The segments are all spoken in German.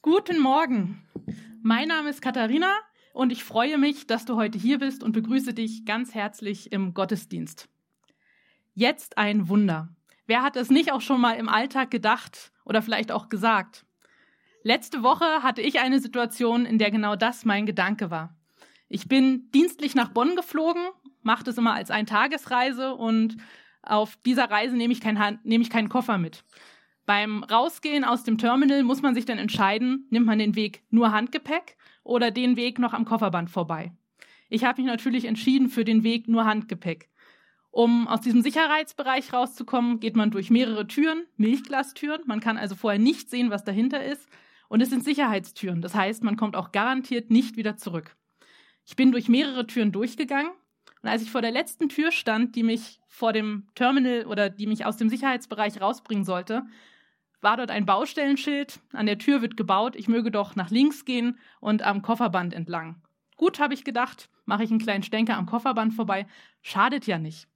Guten Morgen. Mein Name ist Katharina und ich freue mich, dass du heute hier bist und begrüße dich ganz herzlich im Gottesdienst. Jetzt ein Wunder. Wer hat es nicht auch schon mal im Alltag gedacht oder vielleicht auch gesagt? Letzte Woche hatte ich eine Situation, in der genau das mein Gedanke war. Ich bin dienstlich nach Bonn geflogen, mache das immer als Eintagesreise und auf dieser Reise nehme ich, kein, nehme ich keinen Koffer mit. Beim Rausgehen aus dem Terminal muss man sich dann entscheiden, nimmt man den Weg nur Handgepäck oder den Weg noch am Kofferband vorbei. Ich habe mich natürlich entschieden für den Weg nur Handgepäck. Um aus diesem Sicherheitsbereich rauszukommen, geht man durch mehrere Türen, Milchglastüren. Man kann also vorher nicht sehen, was dahinter ist. Und es sind Sicherheitstüren. Das heißt, man kommt auch garantiert nicht wieder zurück. Ich bin durch mehrere Türen durchgegangen. Und als ich vor der letzten Tür stand, die mich vor dem Terminal oder die mich aus dem Sicherheitsbereich rausbringen sollte, war dort ein Baustellenschild, an der Tür wird gebaut, ich möge doch nach links gehen und am Kofferband entlang. Gut, habe ich gedacht, mache ich einen kleinen Stenker am Kofferband vorbei, schadet ja nicht.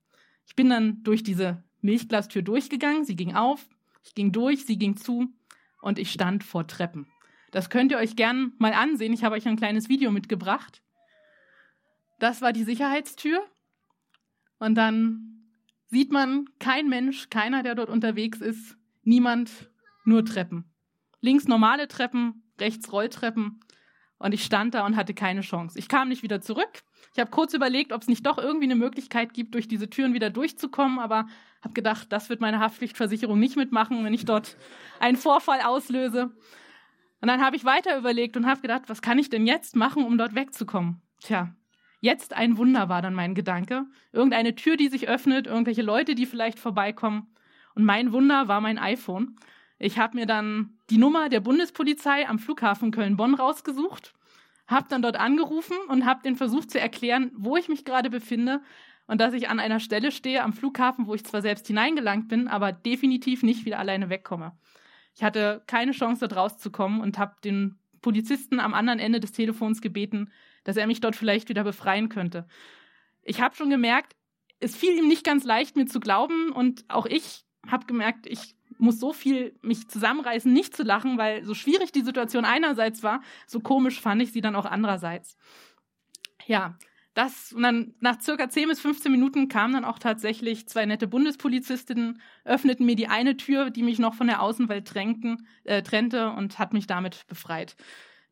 Ich bin dann durch diese Milchglastür durchgegangen, sie ging auf, ich ging durch, sie ging zu und ich stand vor Treppen. Das könnt ihr euch gern mal ansehen, ich habe euch ein kleines Video mitgebracht. Das war die Sicherheitstür und dann sieht man kein Mensch, keiner, der dort unterwegs ist, niemand nur Treppen. Links normale Treppen, rechts Rolltreppen. Und ich stand da und hatte keine Chance. Ich kam nicht wieder zurück. Ich habe kurz überlegt, ob es nicht doch irgendwie eine Möglichkeit gibt, durch diese Türen wieder durchzukommen, aber habe gedacht, das wird meine Haftpflichtversicherung nicht mitmachen, wenn ich dort einen Vorfall auslöse. Und dann habe ich weiter überlegt und habe gedacht, was kann ich denn jetzt machen, um dort wegzukommen? Tja, jetzt ein Wunder war dann mein Gedanke. Irgendeine Tür, die sich öffnet, irgendwelche Leute, die vielleicht vorbeikommen. Und mein Wunder war mein iPhone. Ich habe mir dann die Nummer der Bundespolizei am Flughafen Köln-Bonn rausgesucht, habe dann dort angerufen und habe den versucht zu erklären, wo ich mich gerade befinde und dass ich an einer Stelle stehe am Flughafen, wo ich zwar selbst hineingelangt bin, aber definitiv nicht wieder alleine wegkomme. Ich hatte keine Chance, dort rauszukommen und habe den Polizisten am anderen Ende des Telefons gebeten, dass er mich dort vielleicht wieder befreien könnte. Ich habe schon gemerkt, es fiel ihm nicht ganz leicht, mir zu glauben und auch ich habe gemerkt, ich muss so viel mich zusammenreißen, nicht zu lachen, weil so schwierig die Situation einerseits war, so komisch fand ich sie dann auch andererseits. Ja, das, und dann nach circa 10 bis 15 Minuten kamen dann auch tatsächlich zwei nette Bundespolizistinnen, öffneten mir die eine Tür, die mich noch von der Außenwelt trennten, äh, trennte und hat mich damit befreit.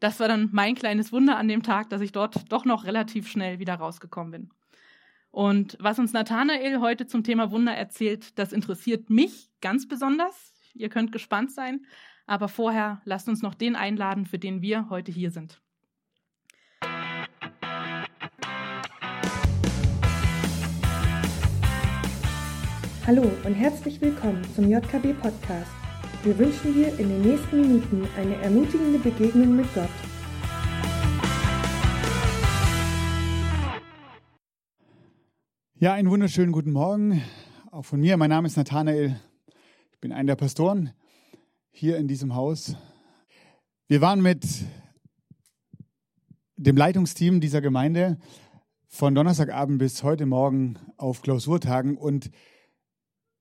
Das war dann mein kleines Wunder an dem Tag, dass ich dort doch noch relativ schnell wieder rausgekommen bin. Und was uns Nathanael heute zum Thema Wunder erzählt, das interessiert mich ganz besonders. Ihr könnt gespannt sein. Aber vorher lasst uns noch den einladen, für den wir heute hier sind. Hallo und herzlich willkommen zum JKB Podcast. Wir wünschen dir in den nächsten Minuten eine ermutigende Begegnung mit Gott. Ja, einen wunderschönen guten Morgen. Auch von mir. Mein Name ist Nathanael. Ich bin einer der Pastoren hier in diesem Haus. Wir waren mit dem Leitungsteam dieser Gemeinde von Donnerstagabend bis heute Morgen auf Klausurtagen und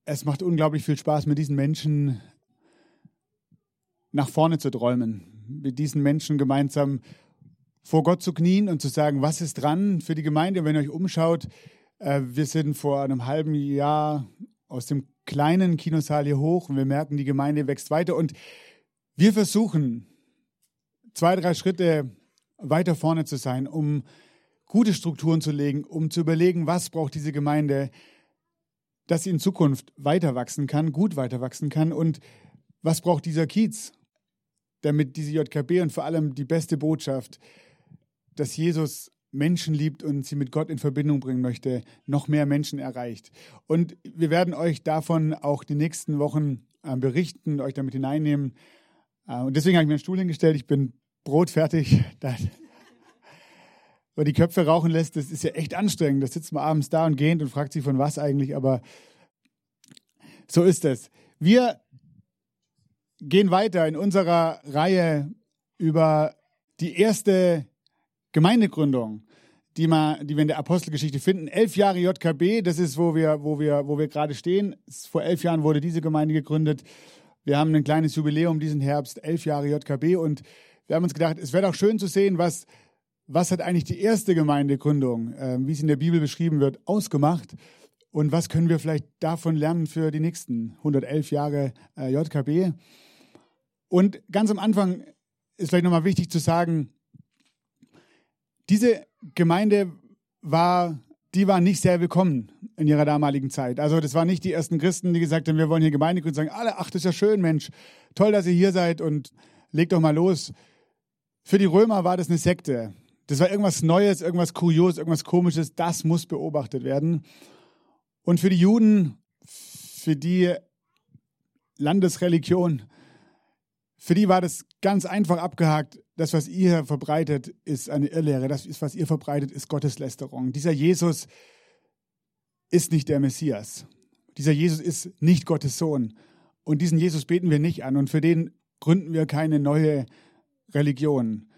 es macht unglaublich viel Spaß, mit diesen Menschen nach vorne zu träumen, mit diesen Menschen gemeinsam vor Gott zu knien und zu sagen, was ist dran für die Gemeinde, wenn ihr euch umschaut, äh, wir sind vor einem halben Jahr aus dem kleinen Kinosaal hier hoch und wir merken, die Gemeinde wächst weiter. Und wir versuchen, zwei, drei Schritte weiter vorne zu sein, um gute Strukturen zu legen, um zu überlegen, was braucht diese Gemeinde, dass sie in Zukunft weiter wachsen kann, gut weiter wachsen kann. Und was braucht dieser Kiez, damit diese JKB und vor allem die beste Botschaft, dass Jesus Menschen liebt und sie mit Gott in Verbindung bringen möchte, noch mehr Menschen erreicht. Und wir werden euch davon auch die nächsten Wochen äh, berichten, euch damit hineinnehmen. Äh, und deswegen habe ich mir einen Stuhl hingestellt. Ich bin brotfertig. Weil die Köpfe rauchen lässt, das ist ja echt anstrengend. Da sitzt man abends da und gähnt und fragt sich von was eigentlich, aber so ist es. Wir gehen weiter in unserer Reihe über die erste Gemeindegründung, die, man, die wir in der Apostelgeschichte finden. Elf Jahre JKB, das ist, wo wir, wo wir, wo wir gerade stehen. Vor elf Jahren wurde diese Gemeinde gegründet. Wir haben ein kleines Jubiläum diesen Herbst, elf Jahre JKB und wir haben uns gedacht, es wäre doch schön zu sehen, was, was hat eigentlich die erste Gemeindegründung, äh, wie es in der Bibel beschrieben wird, ausgemacht und was können wir vielleicht davon lernen für die nächsten 111 Jahre äh, JKB. Und ganz am Anfang ist vielleicht nochmal wichtig zu sagen, diese Gemeinde war, die war nicht sehr willkommen in ihrer damaligen Zeit. Also das waren nicht die ersten Christen, die gesagt haben, wir wollen hier Gemeinde gründen, sagen alle, ach, das ist ja schön, Mensch, toll, dass ihr hier seid und legt doch mal los. Für die Römer war das eine Sekte. Das war irgendwas Neues, irgendwas Kurioses, irgendwas Komisches. Das muss beobachtet werden. Und für die Juden, für die Landesreligion, für die war das ganz einfach abgehakt. Das, was ihr verbreitet, ist eine Irrlehre. Das, was ihr verbreitet, ist Gotteslästerung. Dieser Jesus ist nicht der Messias. Dieser Jesus ist nicht Gottes Sohn. Und diesen Jesus beten wir nicht an. Und für den gründen wir keine neue Religion.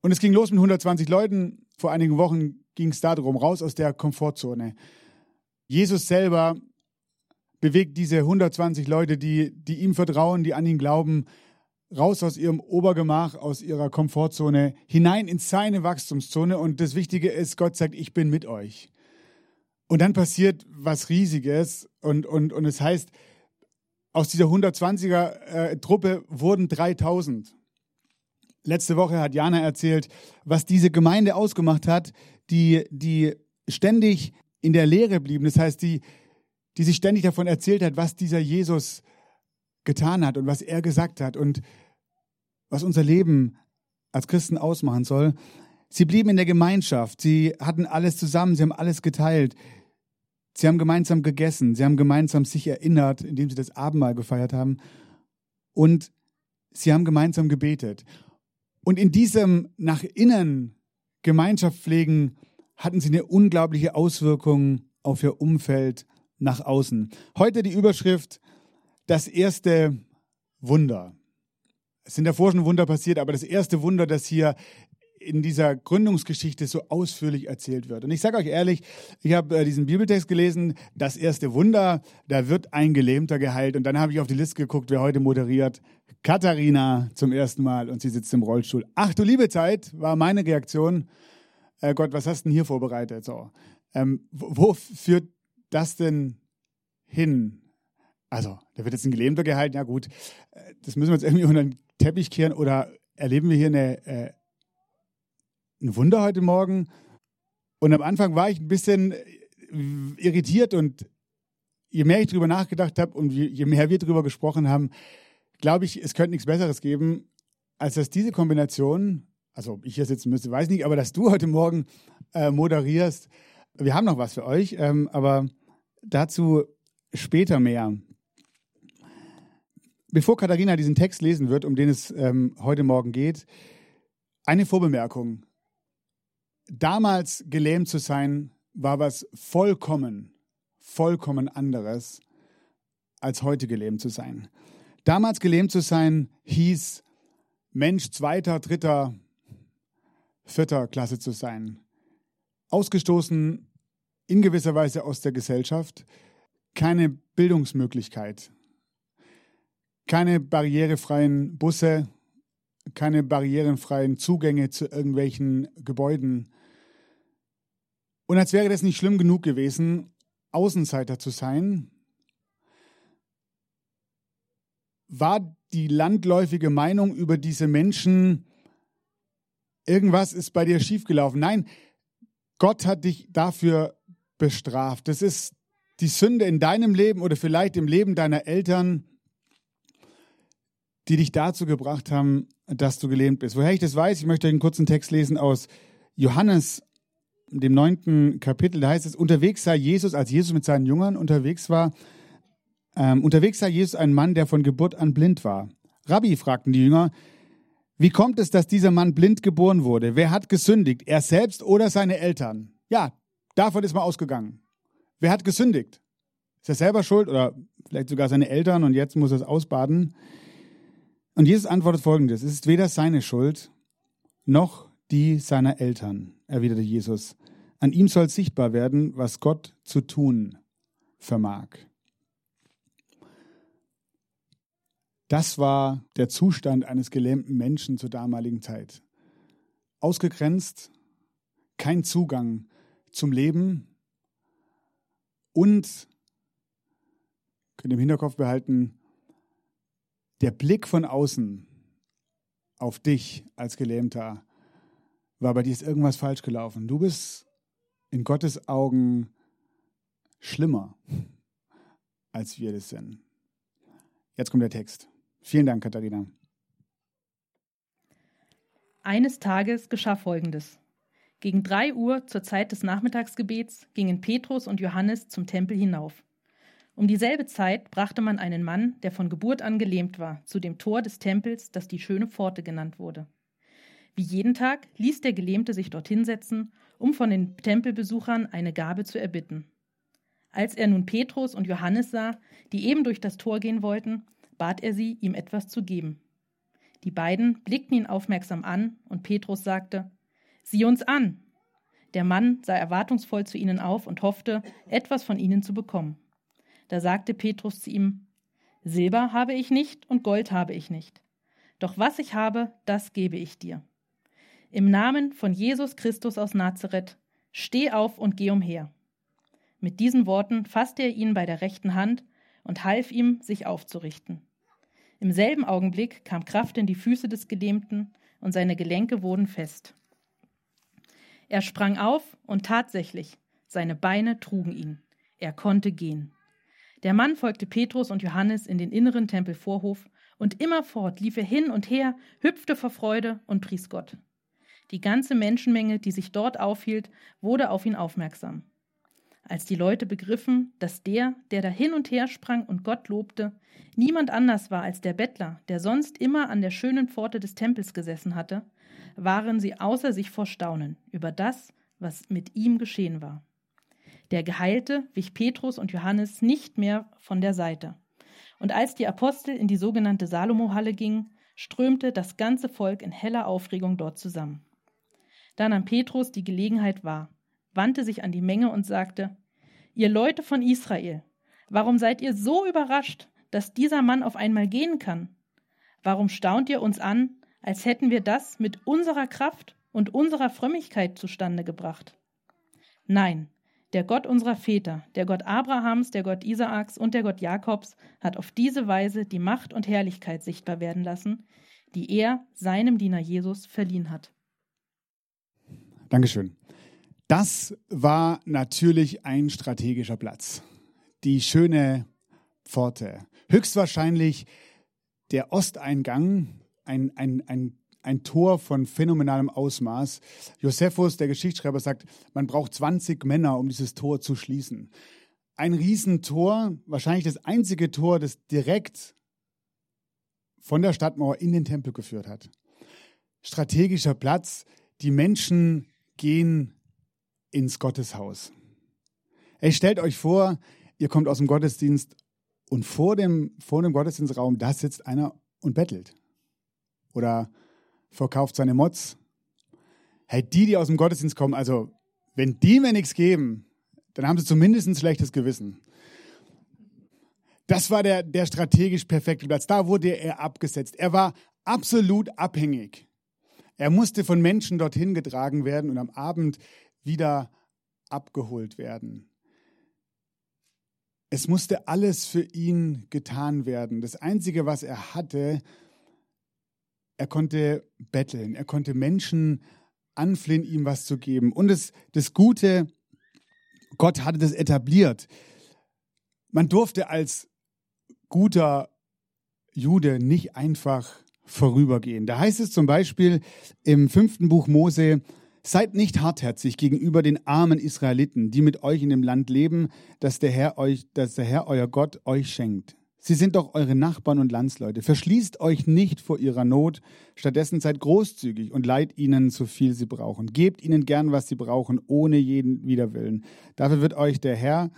Und es ging los mit 120 Leuten. Vor einigen Wochen ging es darum, raus aus der Komfortzone. Jesus selber bewegt diese 120 Leute, die, die ihm vertrauen, die an ihn glauben, raus aus ihrem Obergemach, aus ihrer Komfortzone, hinein in seine Wachstumszone. Und das Wichtige ist, Gott sagt, ich bin mit euch. Und dann passiert was Riesiges und, und, und es heißt, aus dieser 120er-Truppe äh, wurden 3000. Letzte Woche hat Jana erzählt, was diese Gemeinde ausgemacht hat, die, die ständig in der Lehre blieben. Das heißt, die, die sich ständig davon erzählt hat, was dieser Jesus getan hat und was er gesagt hat und was unser Leben als Christen ausmachen soll. Sie blieben in der Gemeinschaft, sie hatten alles zusammen, sie haben alles geteilt. Sie haben gemeinsam gegessen, sie haben gemeinsam sich erinnert, indem sie das Abendmahl gefeiert haben. Und sie haben gemeinsam gebetet. Und in diesem nach innen Gemeinschaft pflegen hatten sie eine unglaubliche Auswirkung auf ihr Umfeld nach außen. Heute die Überschrift Das erste Wunder. Es sind davor schon Wunder passiert, aber das erste Wunder, das hier in dieser Gründungsgeschichte so ausführlich erzählt wird. Und ich sage euch ehrlich, ich habe äh, diesen Bibeltext gelesen, das erste Wunder, da wird ein Gelähmter geheilt. Und dann habe ich auf die Liste geguckt, wer heute moderiert. Katharina zum ersten Mal und sie sitzt im Rollstuhl. Ach du liebe Zeit, war meine Reaktion. Äh Gott, was hast du denn hier vorbereitet? So, ähm, wo, wo führt das denn hin? Also, da wird jetzt ein Gelähmter geheilt. Ja gut, äh, das müssen wir jetzt irgendwie unter den Teppich kehren oder erleben wir hier eine äh, ein Wunder heute Morgen. Und am Anfang war ich ein bisschen äh, irritiert und je mehr ich darüber nachgedacht habe und je mehr wir darüber gesprochen haben, glaube ich, es könnte nichts Besseres geben, als dass diese Kombination, also ob ich hier sitzen müsste, weiß nicht, aber dass du heute Morgen äh, moderierst. Wir haben noch was für euch, ähm, aber dazu später mehr. Bevor Katharina diesen Text lesen wird, um den es ähm, heute Morgen geht, eine Vorbemerkung damals gelähmt zu sein, war was vollkommen, vollkommen anderes, als heute gelähmt zu sein. Damals gelähmt zu sein hieß, Mensch zweiter, dritter, vierter Klasse zu sein. Ausgestoßen in gewisser Weise aus der Gesellschaft, keine Bildungsmöglichkeit, keine barrierefreien Busse, keine barrierenfreien Zugänge zu irgendwelchen Gebäuden. Und als wäre das nicht schlimm genug gewesen, Außenseiter zu sein, war die landläufige Meinung über diese Menschen, irgendwas ist bei dir schiefgelaufen. Nein, Gott hat dich dafür bestraft. Das ist die Sünde in deinem Leben oder vielleicht im Leben deiner Eltern, die dich dazu gebracht haben, dass du gelähmt bist. Woher ich das weiß, ich möchte einen kurzen Text lesen aus Johannes, dem neunten Kapitel. Da heißt es, unterwegs sei Jesus, als Jesus mit seinen Jüngern unterwegs war, ähm, unterwegs sei Jesus ein Mann, der von Geburt an blind war. Rabbi, fragten die Jünger, wie kommt es, dass dieser Mann blind geboren wurde? Wer hat gesündigt? Er selbst oder seine Eltern? Ja, davon ist man ausgegangen. Wer hat gesündigt? Ist er selber schuld oder vielleicht sogar seine Eltern und jetzt muss er es ausbaden? Und Jesus antwortet folgendes: Es ist weder seine Schuld noch die seiner Eltern, erwiderte Jesus. An ihm soll sichtbar werden, was Gott zu tun vermag. Das war der Zustand eines gelähmten Menschen zur damaligen Zeit. Ausgegrenzt, kein Zugang zum Leben und, könnt ihr im Hinterkopf behalten, der Blick von außen auf dich als Gelähmter war bei dir ist irgendwas falsch gelaufen. Du bist in Gottes Augen schlimmer, als wir das sind. Jetzt kommt der Text. Vielen Dank, Katharina. Eines Tages geschah Folgendes. Gegen drei Uhr zur Zeit des Nachmittagsgebets gingen Petrus und Johannes zum Tempel hinauf. Um dieselbe Zeit brachte man einen Mann, der von Geburt an gelähmt war, zu dem Tor des Tempels, das die schöne Pforte genannt wurde. Wie jeden Tag ließ der Gelähmte sich dorthin setzen, um von den Tempelbesuchern eine Gabe zu erbitten. Als er nun Petrus und Johannes sah, die eben durch das Tor gehen wollten, bat er sie, ihm etwas zu geben. Die beiden blickten ihn aufmerksam an, und Petrus sagte Sieh uns an. Der Mann sah erwartungsvoll zu ihnen auf und hoffte, etwas von ihnen zu bekommen. Da sagte Petrus zu ihm Silber habe ich nicht und Gold habe ich nicht. Doch was ich habe, das gebe ich dir. Im Namen von Jesus Christus aus Nazareth, steh auf und geh umher. Mit diesen Worten fasste er ihn bei der rechten Hand und half ihm, sich aufzurichten. Im selben Augenblick kam Kraft in die Füße des Gelähmten und seine Gelenke wurden fest. Er sprang auf und tatsächlich, seine Beine trugen ihn. Er konnte gehen. Der Mann folgte Petrus und Johannes in den inneren Tempelvorhof und immerfort lief er hin und her, hüpfte vor Freude und pries Gott. Die ganze Menschenmenge, die sich dort aufhielt, wurde auf ihn aufmerksam. Als die Leute begriffen, dass der, der da hin und her sprang und Gott lobte, niemand anders war als der Bettler, der sonst immer an der schönen Pforte des Tempels gesessen hatte, waren sie außer sich vor Staunen über das, was mit ihm geschehen war. Der Geheilte wich Petrus und Johannes nicht mehr von der Seite. Und als die Apostel in die sogenannte Salomo-Halle gingen, strömte das ganze Volk in heller Aufregung dort zusammen. Da nahm Petrus die Gelegenheit wahr, wandte sich an die Menge und sagte, Ihr Leute von Israel, warum seid ihr so überrascht, dass dieser Mann auf einmal gehen kann? Warum staunt ihr uns an, als hätten wir das mit unserer Kraft und unserer Frömmigkeit zustande gebracht? Nein, der Gott unserer Väter, der Gott Abrahams, der Gott Isaaks und der Gott Jakobs hat auf diese Weise die Macht und Herrlichkeit sichtbar werden lassen, die er seinem Diener Jesus verliehen hat. Dankeschön. Das war natürlich ein strategischer Platz. Die schöne Pforte. Höchstwahrscheinlich der Osteingang, ein, ein, ein, ein Tor von phänomenalem Ausmaß. Josephus, der Geschichtsschreiber, sagt, man braucht 20 Männer, um dieses Tor zu schließen. Ein Riesentor, wahrscheinlich das einzige Tor, das direkt von der Stadtmauer in den Tempel geführt hat. Strategischer Platz, die Menschen gehen ins Gotteshaus. Ey, stellt euch vor, ihr kommt aus dem Gottesdienst und vor dem, vor dem Gottesdienstraum, da sitzt einer und bettelt. Oder verkauft seine Mods. Hey, die, die aus dem Gottesdienst kommen, also, wenn die mir nichts geben, dann haben sie zumindest ein schlechtes Gewissen. Das war der, der strategisch perfekte Platz. Da wurde er abgesetzt. Er war absolut abhängig. Er musste von Menschen dorthin getragen werden und am Abend wieder abgeholt werden. Es musste alles für ihn getan werden. Das Einzige, was er hatte, er konnte betteln, er konnte Menschen anflehen, ihm was zu geben. Und das, das Gute, Gott hatte das etabliert. Man durfte als guter Jude nicht einfach vorübergehen. Da heißt es zum Beispiel im fünften Buch Mose, Seid nicht hartherzig gegenüber den armen Israeliten, die mit euch in dem Land leben, das der Herr euch, das der Herr euer Gott euch schenkt. Sie sind doch eure Nachbarn und Landsleute. Verschließt euch nicht vor ihrer Not, stattdessen seid großzügig und leiht ihnen so viel sie brauchen. Gebt ihnen gern, was sie brauchen, ohne jeden Widerwillen. Dafür wird euch der Herr,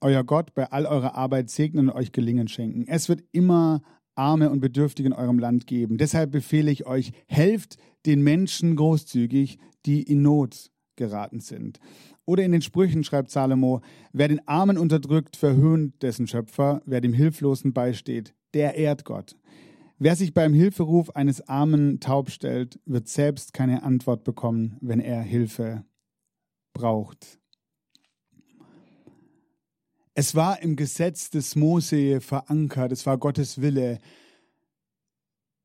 euer Gott, bei all eurer Arbeit segnen und euch Gelingen schenken. Es wird immer Arme und Bedürftige in eurem Land geben. Deshalb befehle ich euch, helft den Menschen großzügig, die in Not geraten sind. Oder in den Sprüchen schreibt Salomo, wer den Armen unterdrückt, verhöhnt dessen Schöpfer, wer dem Hilflosen beisteht, der ehrt Gott. Wer sich beim Hilferuf eines Armen taub stellt, wird selbst keine Antwort bekommen, wenn er Hilfe braucht. Es war im Gesetz des Mose verankert, es war Gottes Wille,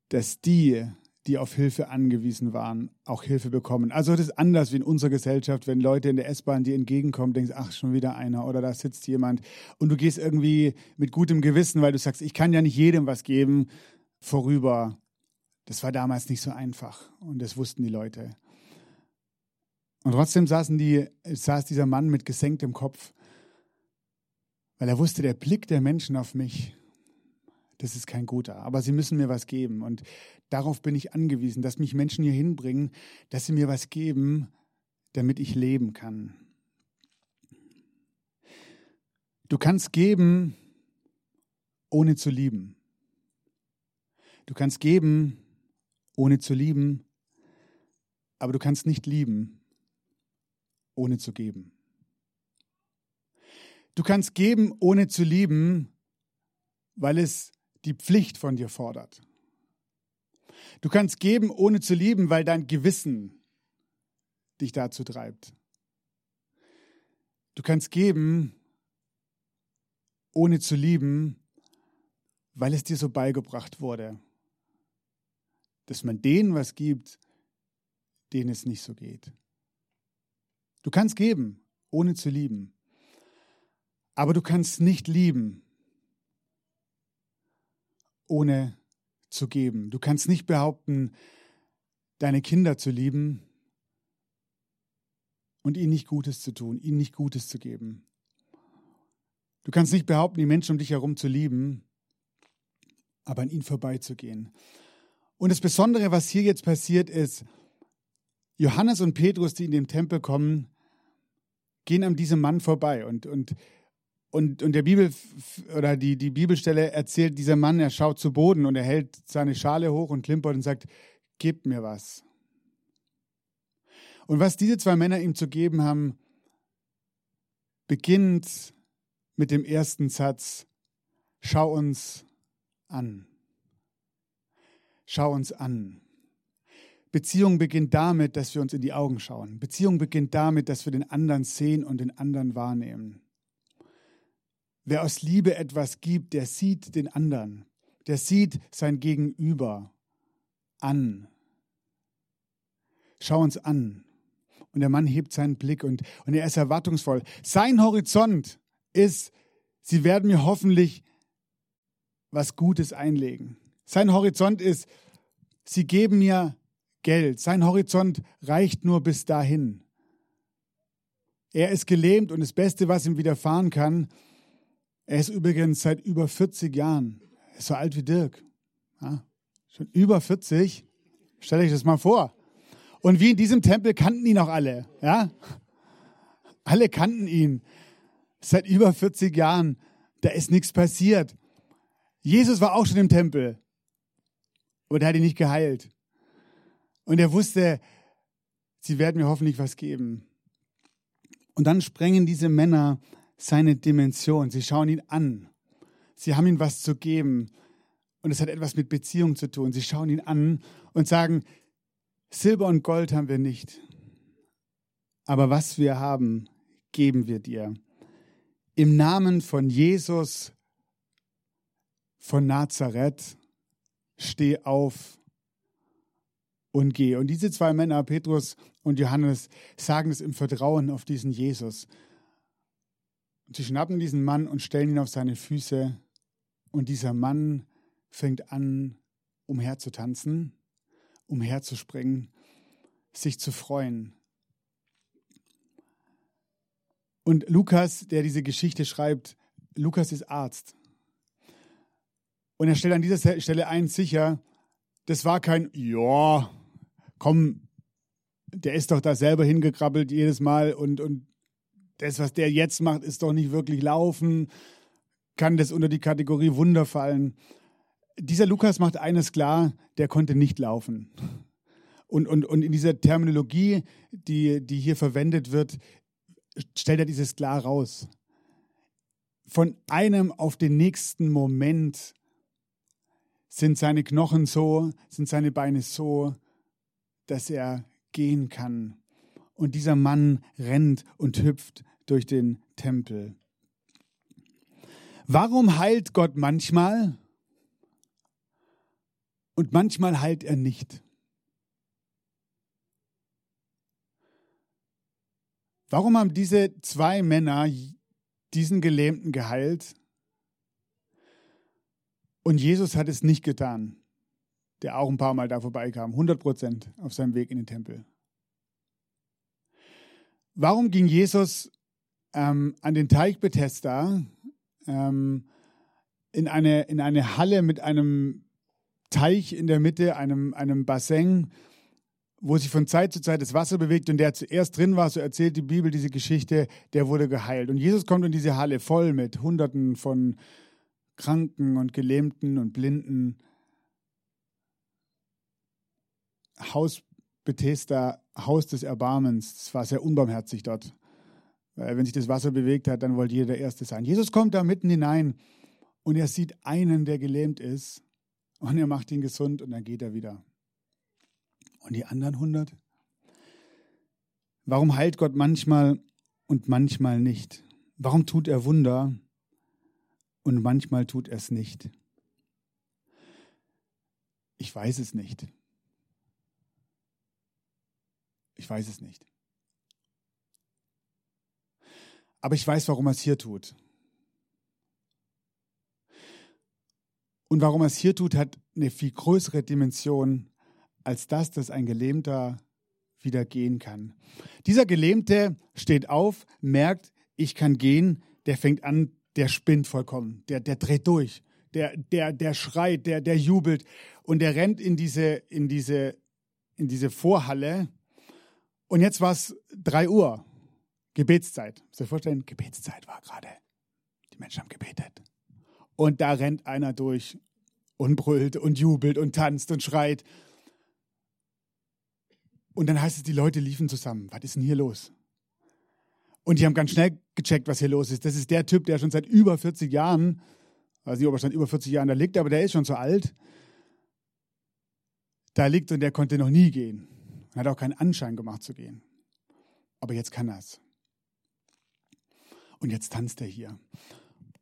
dass die, die auf Hilfe angewiesen waren, auch Hilfe bekommen. Also das ist anders wie in unserer Gesellschaft, wenn Leute in der S-Bahn dir entgegenkommen, denkst, ach, schon wieder einer oder da sitzt jemand und du gehst irgendwie mit gutem Gewissen, weil du sagst, ich kann ja nicht jedem was geben, vorüber. Das war damals nicht so einfach und das wussten die Leute. Und trotzdem saßen die, saß dieser Mann mit gesenktem Kopf weil er wusste, der Blick der Menschen auf mich, das ist kein guter. Aber sie müssen mir was geben. Und darauf bin ich angewiesen, dass mich Menschen hier hinbringen, dass sie mir was geben, damit ich leben kann. Du kannst geben, ohne zu lieben. Du kannst geben, ohne zu lieben, aber du kannst nicht lieben, ohne zu geben. Du kannst geben, ohne zu lieben, weil es die Pflicht von dir fordert. Du kannst geben, ohne zu lieben, weil dein Gewissen dich dazu treibt. Du kannst geben, ohne zu lieben, weil es dir so beigebracht wurde, dass man denen was gibt, denen es nicht so geht. Du kannst geben, ohne zu lieben. Aber du kannst nicht lieben, ohne zu geben. Du kannst nicht behaupten, deine Kinder zu lieben und ihnen nicht Gutes zu tun, ihnen nicht Gutes zu geben. Du kannst nicht behaupten, die Menschen um dich herum zu lieben, aber an ihnen vorbeizugehen. Und das Besondere, was hier jetzt passiert, ist, Johannes und Petrus, die in den Tempel kommen, gehen an diesem Mann vorbei. Und, und und, und der Bibel oder die, die Bibelstelle erzählt, dieser Mann, er schaut zu Boden und er hält seine Schale hoch und klimpert und sagt, gib mir was. Und was diese zwei Männer ihm zu geben haben, beginnt mit dem ersten Satz, schau uns an. Schau uns an. Beziehung beginnt damit, dass wir uns in die Augen schauen. Beziehung beginnt damit, dass wir den anderen sehen und den anderen wahrnehmen. Wer aus Liebe etwas gibt, der sieht den anderen, der sieht sein Gegenüber an. Schau uns an. Und der Mann hebt seinen Blick und, und er ist erwartungsvoll. Sein Horizont ist, sie werden mir hoffentlich was Gutes einlegen. Sein Horizont ist, sie geben mir Geld. Sein Horizont reicht nur bis dahin. Er ist gelähmt und das Beste, was ihm widerfahren kann, er ist übrigens seit über 40 Jahren, er ist so alt wie Dirk. Ja, schon über 40. Stell euch das mal vor. Und wie in diesem Tempel kannten ihn auch alle. Ja? Alle kannten ihn. Seit über 40 Jahren. Da ist nichts passiert. Jesus war auch schon im Tempel. Aber der hat ihn nicht geheilt. Und er wusste, sie werden mir hoffentlich was geben. Und dann sprengen diese Männer seine Dimension. Sie schauen ihn an. Sie haben ihm was zu geben. Und es hat etwas mit Beziehung zu tun. Sie schauen ihn an und sagen, Silber und Gold haben wir nicht. Aber was wir haben, geben wir dir. Im Namen von Jesus von Nazareth, steh auf und geh. Und diese zwei Männer, Petrus und Johannes, sagen es im Vertrauen auf diesen Jesus. Sie schnappen diesen Mann und stellen ihn auf seine Füße. Und dieser Mann fängt an, umherzutanzen, umherzuspringen, sich zu freuen. Und Lukas, der diese Geschichte schreibt, Lukas ist Arzt. Und er stellt an dieser Stelle eins sicher, das war kein, ja, komm, der ist doch da selber hingekrabbelt jedes Mal und, und das, was der jetzt macht, ist doch nicht wirklich laufen, kann das unter die Kategorie Wunder fallen. Dieser Lukas macht eines klar, der konnte nicht laufen. Und, und, und in dieser Terminologie, die, die hier verwendet wird, stellt er dieses klar raus. Von einem auf den nächsten Moment sind seine Knochen so, sind seine Beine so, dass er gehen kann. Und dieser Mann rennt und hüpft durch den Tempel. Warum heilt Gott manchmal und manchmal heilt er nicht? Warum haben diese zwei Männer diesen Gelähmten geheilt und Jesus hat es nicht getan, der auch ein paar Mal da vorbeikam, 100 Prozent auf seinem Weg in den Tempel? Warum ging Jesus ähm, an den Teich Bethesda ähm, in, eine, in eine Halle mit einem Teich in der Mitte, einem, einem Bassin, wo sich von Zeit zu Zeit das Wasser bewegt und der zuerst drin war, so erzählt die Bibel diese Geschichte, der wurde geheilt. Und Jesus kommt in diese Halle voll mit Hunderten von Kranken und Gelähmten und Blinden. Haus Bethesda, Haus des Erbarmens. Es war sehr unbarmherzig dort. Weil wenn sich das Wasser bewegt hat, dann wollte jeder der Erste sein. Jesus kommt da mitten hinein und er sieht einen, der gelähmt ist und er macht ihn gesund und dann geht er wieder. Und die anderen hundert? Warum heilt Gott manchmal und manchmal nicht? Warum tut er Wunder und manchmal tut er es nicht? Ich weiß es nicht. Ich weiß es nicht. Aber ich weiß, warum er es hier tut. Und warum er es hier tut, hat eine viel größere Dimension als das, dass ein Gelähmter wieder gehen kann. Dieser Gelähmte steht auf, merkt, ich kann gehen, der fängt an, der spinnt vollkommen, der, der dreht durch, der, der, der schreit, der, der jubelt und der rennt in diese, in diese, in diese Vorhalle. Und jetzt war es drei Uhr, Gebetszeit. Muss ihr vorstellen, Gebetszeit war gerade. Die Menschen haben gebetet. Und da rennt einer durch und brüllt und jubelt und tanzt und schreit. Und dann heißt es, die Leute liefen zusammen. Was ist denn hier los? Und die haben ganz schnell gecheckt, was hier los ist. Das ist der Typ, der schon seit über 40 Jahren, weiß nicht, ob er schon über 40 Jahren da liegt, aber der ist schon so alt, da liegt und der konnte noch nie gehen. Er hat auch keinen Anschein gemacht zu gehen. Aber jetzt kann er es. Und jetzt tanzt er hier.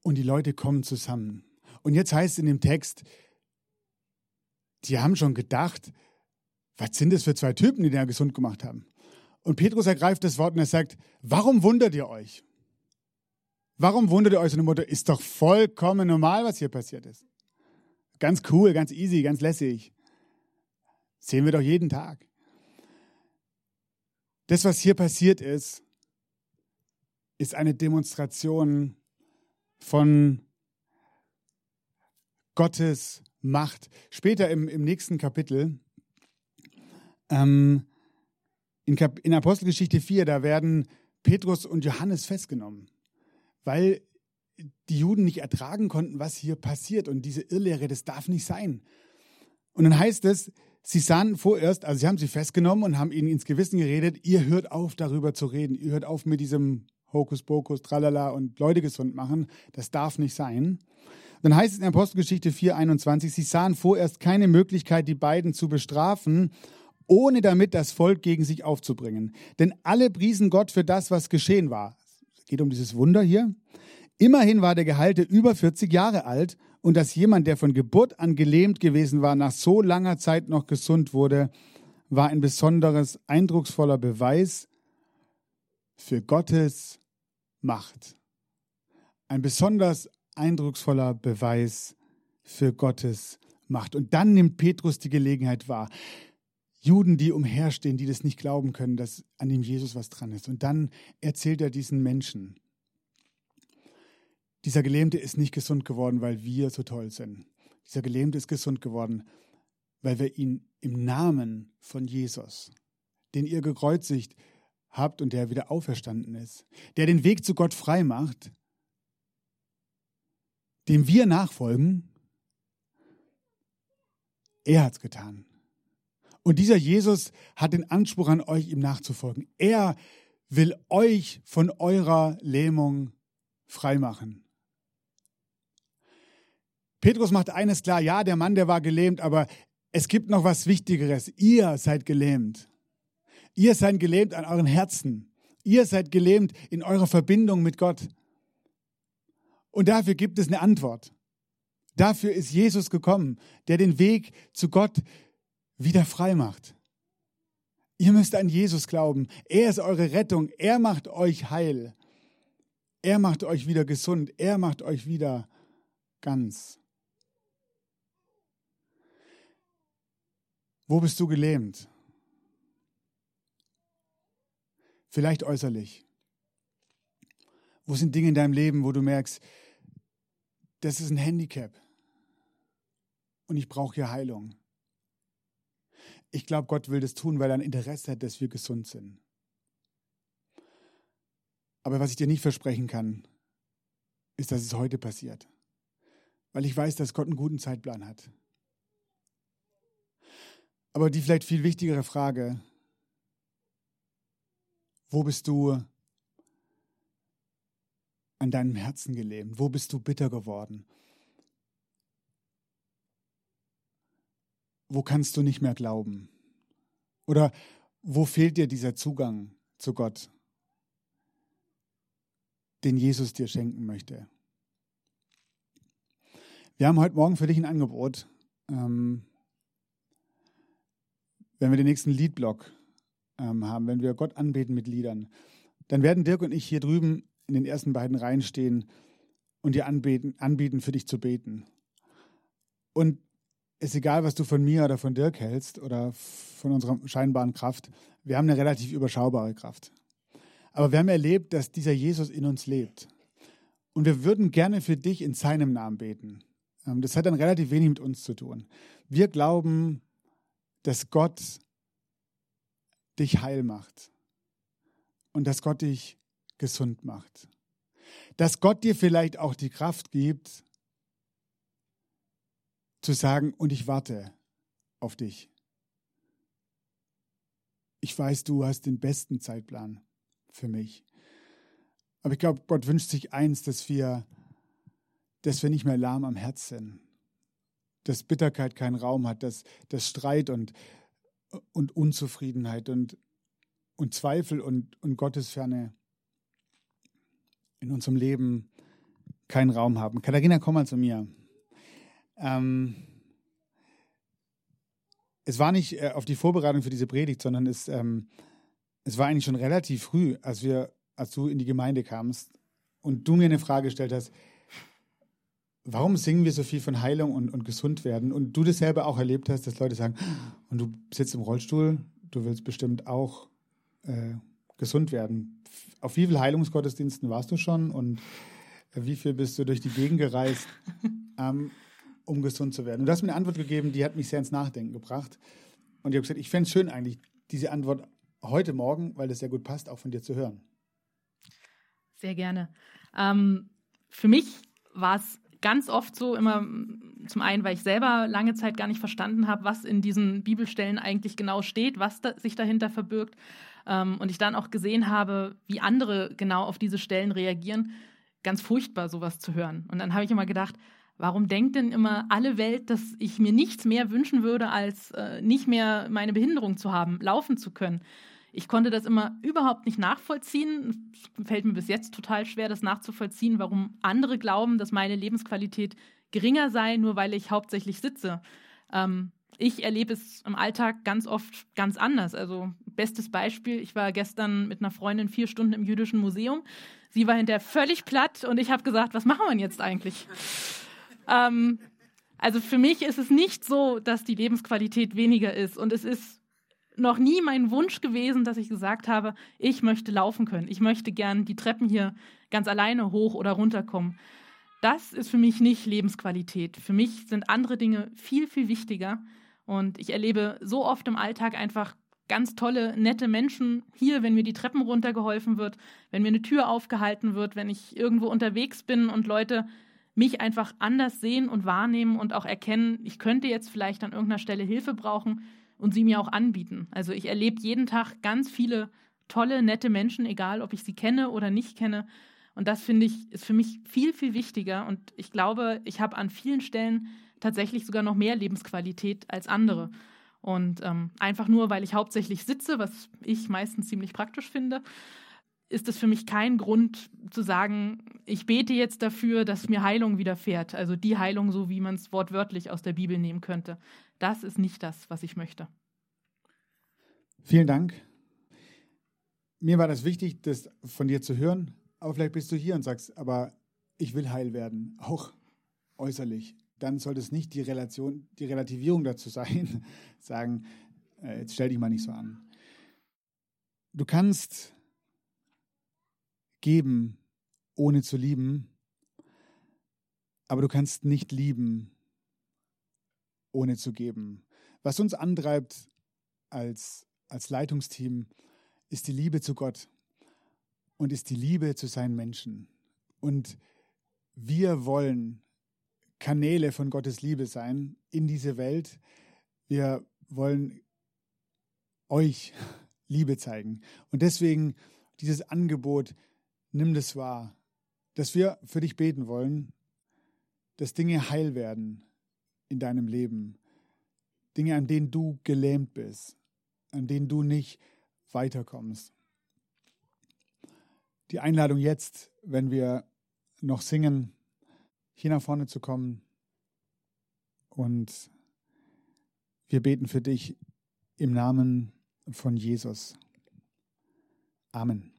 Und die Leute kommen zusammen. Und jetzt heißt es in dem Text, die haben schon gedacht, was sind das für zwei Typen, die ja gesund gemacht haben? Und Petrus ergreift das Wort und er sagt, warum wundert ihr euch? Warum wundert ihr euch? Und die Mutter, ist doch vollkommen normal, was hier passiert ist. Ganz cool, ganz easy, ganz lässig. Sehen wir doch jeden Tag. Das, was hier passiert ist, ist eine Demonstration von Gottes Macht. Später im, im nächsten Kapitel ähm, in, Kap in Apostelgeschichte 4, da werden Petrus und Johannes festgenommen, weil die Juden nicht ertragen konnten, was hier passiert. Und diese Irrlehre, das darf nicht sein. Und dann heißt es, sie sahen vorerst, also sie haben sie festgenommen und haben ihnen ins Gewissen geredet, ihr hört auf, darüber zu reden. Ihr hört auf mit diesem Hokuspokus, Tralala und Leute gesund machen. Das darf nicht sein. Dann heißt es in Apostelgeschichte 4, 21, sie sahen vorerst keine Möglichkeit, die beiden zu bestrafen ohne damit das Volk gegen sich aufzubringen. Denn alle priesen Gott für das, was geschehen war. Es geht um dieses Wunder hier. Immerhin war der Gehalte über 40 Jahre alt und dass jemand, der von Geburt an gelähmt gewesen war, nach so langer Zeit noch gesund wurde, war ein besonderes, eindrucksvoller Beweis für Gottes Macht. Ein besonders eindrucksvoller Beweis für Gottes Macht. Und dann nimmt Petrus die Gelegenheit wahr. Juden, die umherstehen, die das nicht glauben können, dass an dem Jesus was dran ist. Und dann erzählt er diesen Menschen, dieser Gelähmte ist nicht gesund geworden, weil wir so toll sind. Dieser Gelähmte ist gesund geworden, weil wir ihn im Namen von Jesus, den ihr gekreuzigt habt und der wieder auferstanden ist, der den Weg zu Gott frei macht, dem wir nachfolgen, er hat es getan. Und dieser Jesus hat den Anspruch an euch, ihm nachzufolgen. Er will euch von eurer Lähmung freimachen. Petrus macht eines klar, ja, der Mann, der war gelähmt, aber es gibt noch was Wichtigeres. Ihr seid gelähmt. Ihr seid gelähmt an euren Herzen. Ihr seid gelähmt in eurer Verbindung mit Gott. Und dafür gibt es eine Antwort. Dafür ist Jesus gekommen, der den Weg zu Gott wieder frei macht. Ihr müsst an Jesus glauben. Er ist eure Rettung. Er macht euch heil. Er macht euch wieder gesund. Er macht euch wieder ganz. Wo bist du gelähmt? Vielleicht äußerlich. Wo sind Dinge in deinem Leben, wo du merkst, das ist ein Handicap und ich brauche hier Heilung? Ich glaube, Gott will das tun, weil er ein Interesse hat, dass wir gesund sind. Aber was ich dir nicht versprechen kann, ist, dass es heute passiert. Weil ich weiß, dass Gott einen guten Zeitplan hat. Aber die vielleicht viel wichtigere Frage, wo bist du an deinem Herzen gelähmt? Wo bist du bitter geworden? Wo kannst du nicht mehr glauben? Oder wo fehlt dir dieser Zugang zu Gott, den Jesus dir schenken möchte? Wir haben heute Morgen für dich ein Angebot. Ähm, wenn wir den nächsten Liedblock ähm, haben, wenn wir Gott anbeten mit Liedern, dann werden Dirk und ich hier drüben in den ersten beiden Reihen stehen und dir anbeten, anbieten, für dich zu beten. Und es ist egal, was du von mir oder von Dirk hältst oder von unserer scheinbaren Kraft, wir haben eine relativ überschaubare Kraft. Aber wir haben erlebt, dass dieser Jesus in uns lebt. Und wir würden gerne für dich in seinem Namen beten. Ähm, das hat dann relativ wenig mit uns zu tun. Wir glauben, dass Gott dich heil macht und dass Gott dich gesund macht. Dass Gott dir vielleicht auch die Kraft gibt, zu sagen, und ich warte auf dich. Ich weiß, du hast den besten Zeitplan für mich. Aber ich glaube, Gott wünscht sich eins, dass wir, dass wir nicht mehr lahm am Herz sind, dass Bitterkeit keinen Raum hat, dass, dass Streit und, und Unzufriedenheit und, und Zweifel und, und Gottesferne in unserem Leben keinen Raum haben. Katharina, komm mal zu mir. Ähm, es war nicht äh, auf die Vorbereitung für diese Predigt, sondern es, ähm, es war eigentlich schon relativ früh, als wir, als du in die Gemeinde kamst und du mir eine Frage gestellt hast, warum singen wir so viel von Heilung und, und gesund werden? Und du das selber auch erlebt hast, dass Leute sagen, und du sitzt im Rollstuhl, du willst bestimmt auch äh, gesund werden. Auf wie vielen Heilungsgottesdiensten warst du schon und wie viel bist du durch die Gegend gereist, ähm, um gesund zu werden? Und du hast mir eine Antwort gegeben, die hat mich sehr ins Nachdenken gebracht. Und ich habe gesagt, ich fände es schön eigentlich, diese Antwort heute Morgen, weil das sehr gut passt, auch von dir zu hören. Sehr gerne. Ähm, für mich war es ganz oft so, immer zum einen, weil ich selber lange Zeit gar nicht verstanden habe, was in diesen Bibelstellen eigentlich genau steht, was da, sich dahinter verbirgt. Ähm, und ich dann auch gesehen habe, wie andere genau auf diese Stellen reagieren. Ganz furchtbar, sowas zu hören. Und dann habe ich immer gedacht, warum denkt denn immer alle Welt, dass ich mir nichts mehr wünschen würde, als äh, nicht mehr meine Behinderung zu haben, laufen zu können? Ich konnte das immer überhaupt nicht nachvollziehen. Fällt mir bis jetzt total schwer, das nachzuvollziehen, warum andere glauben, dass meine Lebensqualität geringer sei, nur weil ich hauptsächlich sitze. Ähm, ich erlebe es im Alltag ganz oft ganz anders. Also bestes Beispiel, ich war gestern mit einer Freundin vier Stunden im jüdischen Museum. Sie war hinterher völlig platt und ich habe gesagt, was machen wir jetzt eigentlich? ähm, also für mich ist es nicht so, dass die Lebensqualität weniger ist. Und es ist noch nie mein Wunsch gewesen, dass ich gesagt habe, ich möchte laufen können. Ich möchte gern die Treppen hier ganz alleine hoch oder runter kommen. Das ist für mich nicht Lebensqualität. Für mich sind andere Dinge viel, viel wichtiger. Und ich erlebe so oft im Alltag einfach ganz tolle, nette Menschen hier, wenn mir die Treppen runtergeholfen wird, wenn mir eine Tür aufgehalten wird, wenn ich irgendwo unterwegs bin und Leute mich einfach anders sehen und wahrnehmen und auch erkennen, ich könnte jetzt vielleicht an irgendeiner Stelle Hilfe brauchen und sie mir auch anbieten. Also ich erlebe jeden Tag ganz viele tolle, nette Menschen, egal ob ich sie kenne oder nicht kenne. Und das finde ich, ist für mich viel, viel wichtiger. Und ich glaube, ich habe an vielen Stellen tatsächlich sogar noch mehr Lebensqualität als andere. Und ähm, einfach nur, weil ich hauptsächlich sitze, was ich meistens ziemlich praktisch finde, ist es für mich kein Grund zu sagen, ich bete jetzt dafür, dass mir Heilung widerfährt. Also die Heilung, so wie man es wortwörtlich aus der Bibel nehmen könnte. Das ist nicht das, was ich möchte. Vielen Dank. Mir war das wichtig, das von dir zu hören. Aber vielleicht bist du hier und sagst, aber ich will heil werden, auch äußerlich. Dann sollte es nicht die Relation, die Relativierung dazu sein, sagen, äh, jetzt stell dich mal nicht so an. Du kannst geben, ohne zu lieben, aber du kannst nicht lieben, ohne zu geben. Was uns antreibt als, als Leitungsteam, ist die Liebe zu Gott und ist die Liebe zu seinen Menschen. Und wir wollen Kanäle von Gottes Liebe sein in diese Welt. Wir wollen euch Liebe zeigen. Und deswegen dieses Angebot, nimm das wahr, dass wir für dich beten wollen, dass Dinge heil werden in deinem Leben. Dinge, an denen du gelähmt bist, an denen du nicht weiterkommst. Die Einladung jetzt, wenn wir noch singen, hier nach vorne zu kommen und wir beten für dich im Namen von Jesus. Amen.